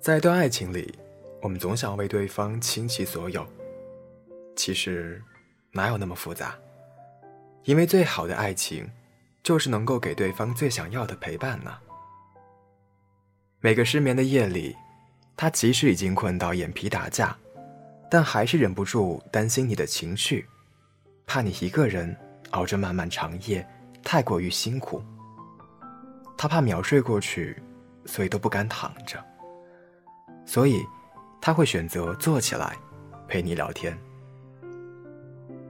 在一段爱情里，我们总想为对方倾其所有，其实哪有那么复杂？因为最好的爱情，就是能够给对方最想要的陪伴呢。每个失眠的夜里，他即使已经困到眼皮打架，但还是忍不住担心你的情绪，怕你一个人熬着漫漫长夜太过于辛苦。他怕秒睡过去，所以都不敢躺着。所以，他会选择坐起来，陪你聊天。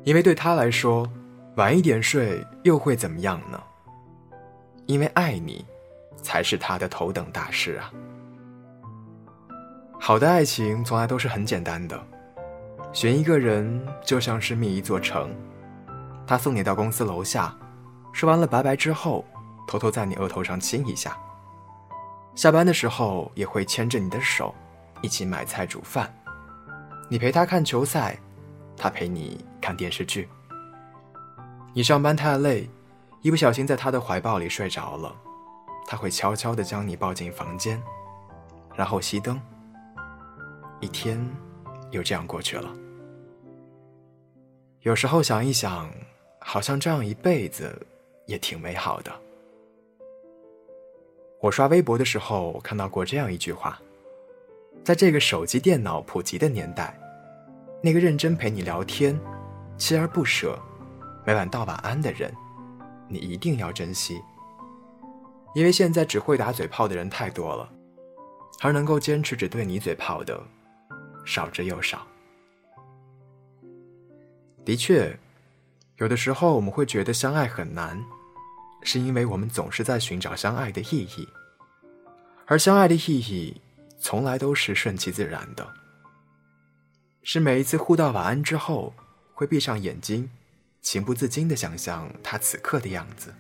因为对他来说，晚一点睡又会怎么样呢？因为爱你，才是他的头等大事啊。好的爱情从来都是很简单的，选一个人就像是觅一座城，他送你到公司楼下，说完了拜拜之后，偷偷在你额头上亲一下。下班的时候也会牵着你的手。一起买菜煮饭，你陪他看球赛，他陪你看电视剧。你上班太累，一不小心在他的怀抱里睡着了，他会悄悄地将你抱进房间，然后熄灯。一天又这样过去了。有时候想一想，好像这样一辈子也挺美好的。我刷微博的时候看到过这样一句话。在这个手机电脑普及的年代，那个认真陪你聊天、锲而不舍、每晚道晚安的人，你一定要珍惜。因为现在只会打嘴炮的人太多了，而能够坚持只对你嘴炮的，少之又少。的确，有的时候我们会觉得相爱很难，是因为我们总是在寻找相爱的意义，而相爱的意义。从来都是顺其自然的，是每一次互道晚安之后，会闭上眼睛，情不自禁的想象他此刻的样子；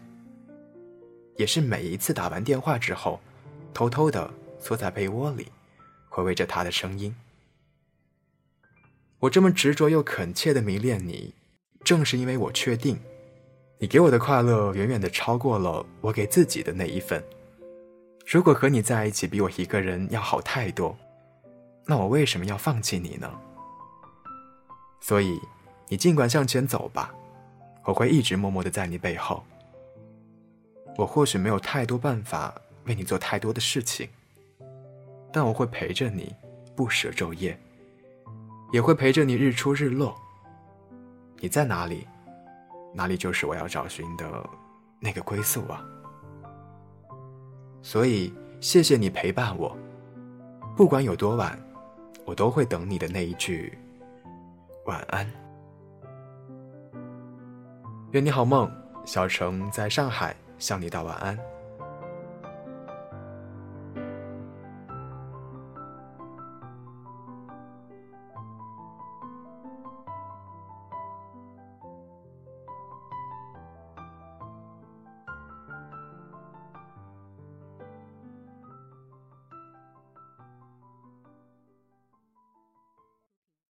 也是每一次打完电话之后，偷偷的缩在被窝里，回味着他的声音。我这么执着又恳切的迷恋你，正是因为我确定，你给我的快乐远远的超过了我给自己的那一份。如果和你在一起比我一个人要好太多，那我为什么要放弃你呢？所以，你尽管向前走吧，我会一直默默的在你背后。我或许没有太多办法为你做太多的事情，但我会陪着你，不舍昼夜，也会陪着你日出日落。你在哪里，哪里就是我要找寻的那个归宿啊。所以，谢谢你陪伴我，不管有多晚，我都会等你的那一句晚安。愿你好梦，小程在上海向你道晚安。